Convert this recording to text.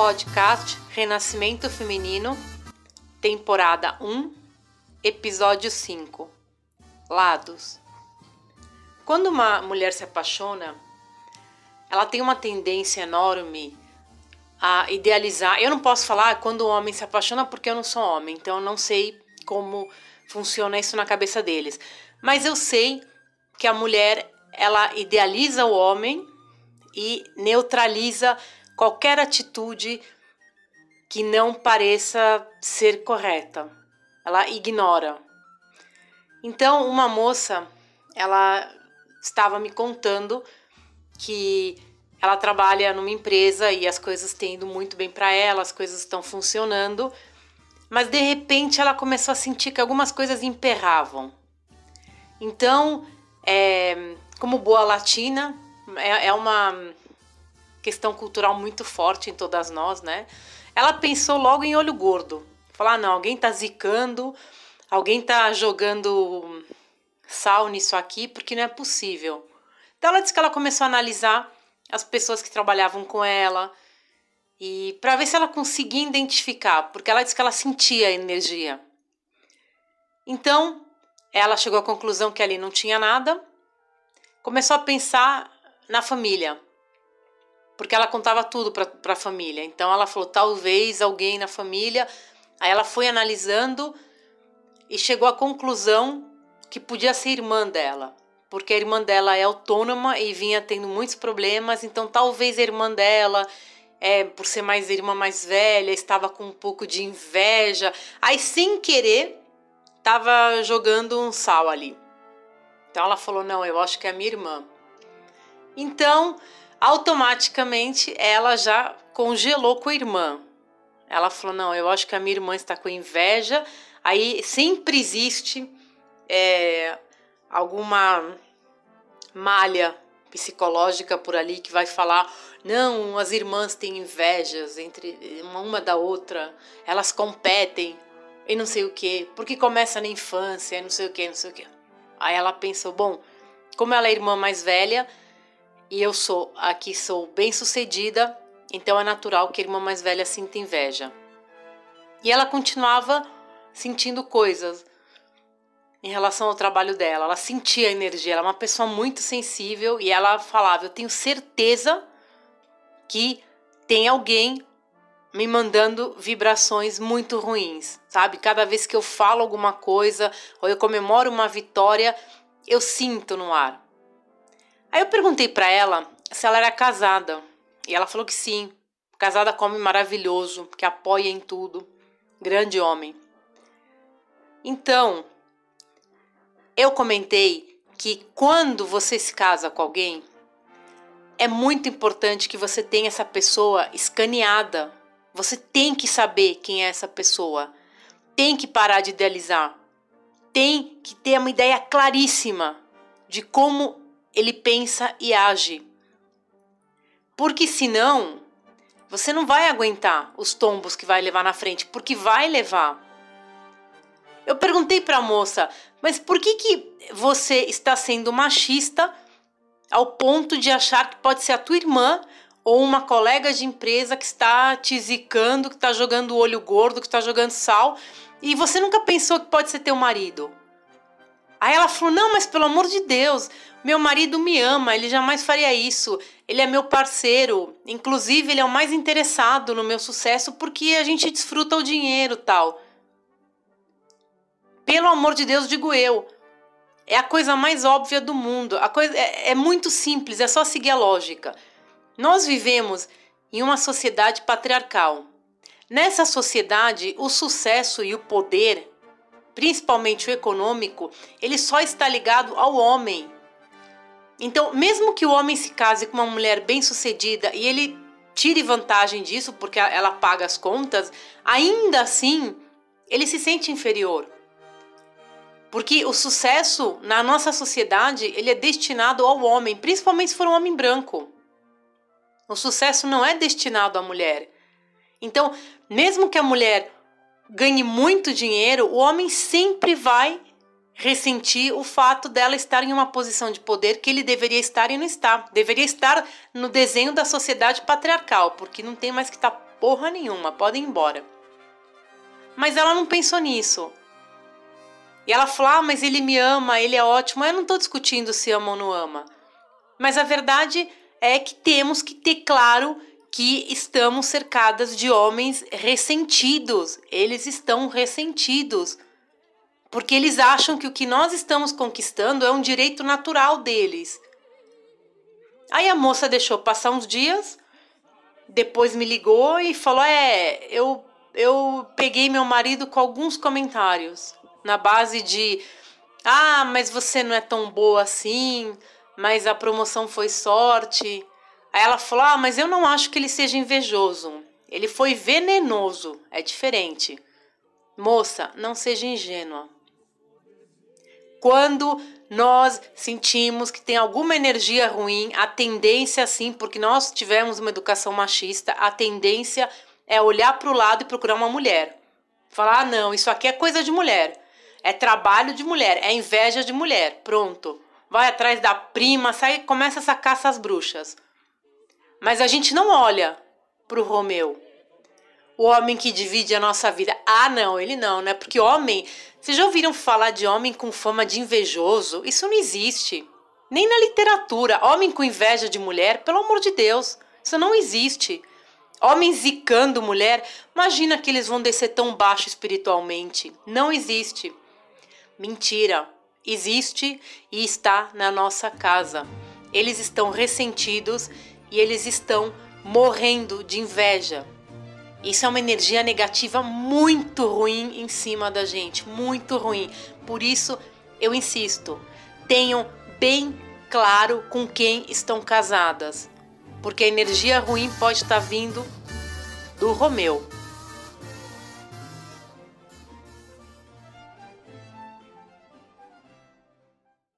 podcast Renascimento Feminino, temporada 1, episódio 5 Lados. Quando uma mulher se apaixona, ela tem uma tendência enorme a idealizar. Eu não posso falar quando o homem se apaixona porque eu não sou homem, então eu não sei como funciona isso na cabeça deles. Mas eu sei que a mulher ela idealiza o homem e neutraliza qualquer atitude que não pareça ser correta. Ela ignora. Então, uma moça, ela estava me contando que ela trabalha numa empresa e as coisas têm ido muito bem para ela, as coisas estão funcionando, mas de repente ela começou a sentir que algumas coisas emperravam. Então, é, como boa latina, é, é uma questão cultural muito forte em todas nós, né? Ela pensou logo em olho gordo. Falar, ah, não, alguém tá zicando, alguém tá jogando sal nisso aqui, porque não é possível. Então ela disse que ela começou a analisar as pessoas que trabalhavam com ela e para ver se ela conseguia identificar, porque ela disse que ela sentia a energia. Então, ela chegou à conclusão que ali não tinha nada, começou a pensar na família porque ela contava tudo para a família. Então ela falou: talvez alguém na família. Aí ela foi analisando e chegou à conclusão que podia ser irmã dela, porque a irmã dela é autônoma e vinha tendo muitos problemas. Então talvez a irmã dela, é, por ser mais irmã mais velha, estava com um pouco de inveja. Aí sem querer estava jogando um sal ali. Então ela falou: não, eu acho que é a minha irmã. Então automaticamente ela já congelou com a irmã. Ela falou: Não, eu acho que a minha irmã está com inveja. Aí sempre existe é, alguma malha psicológica por ali que vai falar: Não, as irmãs têm invejas entre uma da outra, elas competem e não sei o que, porque começa na infância e não sei o que, não sei o que. Aí ela pensou: Bom, como ela é irmã mais velha e eu sou aqui sou bem-sucedida, então é natural que a irmã mais velha sinta inveja. E ela continuava sentindo coisas em relação ao trabalho dela. Ela sentia a energia, ela é uma pessoa muito sensível e ela falava: "Eu tenho certeza que tem alguém me mandando vibrações muito ruins, sabe? Cada vez que eu falo alguma coisa ou eu comemoro uma vitória, eu sinto no ar. Aí eu perguntei para ela se ela era casada. E ela falou que sim. Casada com um homem maravilhoso, que apoia em tudo. Grande homem. Então, eu comentei que quando você se casa com alguém, é muito importante que você tenha essa pessoa escaneada. Você tem que saber quem é essa pessoa. Tem que parar de idealizar. Tem que ter uma ideia claríssima de como ele pensa e age. Porque senão, você não vai aguentar os tombos que vai levar na frente, porque vai levar. Eu perguntei para a moça, mas por que, que você está sendo machista ao ponto de achar que pode ser a tua irmã ou uma colega de empresa que está te zicando, que está jogando olho gordo, que está jogando sal, e você nunca pensou que pode ser teu marido? Aí ela falou: Não, mas pelo amor de Deus, meu marido me ama, ele jamais faria isso. Ele é meu parceiro. Inclusive, ele é o mais interessado no meu sucesso porque a gente desfruta o dinheiro tal. Pelo amor de Deus, digo eu. É a coisa mais óbvia do mundo. A coisa é, é muito simples, é só seguir a lógica. Nós vivemos em uma sociedade patriarcal. Nessa sociedade, o sucesso e o poder principalmente o econômico, ele só está ligado ao homem. Então, mesmo que o homem se case com uma mulher bem-sucedida e ele tire vantagem disso porque ela paga as contas, ainda assim ele se sente inferior. Porque o sucesso na nossa sociedade, ele é destinado ao homem, principalmente se for um homem branco. O sucesso não é destinado à mulher. Então, mesmo que a mulher ganhe muito dinheiro, o homem sempre vai ressentir o fato dela estar em uma posição de poder que ele deveria estar e não está. Deveria estar no desenho da sociedade patriarcal, porque não tem mais que estar porra nenhuma, podem ir embora. Mas ela não pensou nisso. E ela falou: ah, mas ele me ama, ele é ótimo. Eu não estou discutindo se ama ou não ama. Mas a verdade é que temos que ter claro que estamos cercadas de homens ressentidos. Eles estão ressentidos. Porque eles acham que o que nós estamos conquistando é um direito natural deles. Aí a moça deixou passar uns dias, depois me ligou e falou: É, eu, eu peguei meu marido com alguns comentários, na base de: Ah, mas você não é tão boa assim, mas a promoção foi sorte. Aí ela falou: Ah, mas eu não acho que ele seja invejoso. Ele foi venenoso, é diferente. Moça, não seja ingênua. Quando nós sentimos que tem alguma energia ruim, a tendência, sim, porque nós tivemos uma educação machista, a tendência é olhar para o lado e procurar uma mulher. Falar: ah, não, isso aqui é coisa de mulher. É trabalho de mulher, é inveja de mulher. Pronto. Vai atrás da prima, sai, começa essa caça às bruxas. Mas a gente não olha para o Romeu, o homem que divide a nossa vida. Ah, não, ele não, né? Porque homem. Vocês já ouviram falar de homem com fama de invejoso? Isso não existe. Nem na literatura. Homem com inveja de mulher, pelo amor de Deus. Isso não existe. Homem zicando mulher, imagina que eles vão descer tão baixo espiritualmente. Não existe. Mentira. Existe e está na nossa casa. Eles estão ressentidos e eles estão morrendo de inveja. Isso é uma energia negativa muito ruim em cima da gente, muito ruim. Por isso eu insisto, tenham bem claro com quem estão casadas, porque a energia ruim pode estar vindo do Romeu.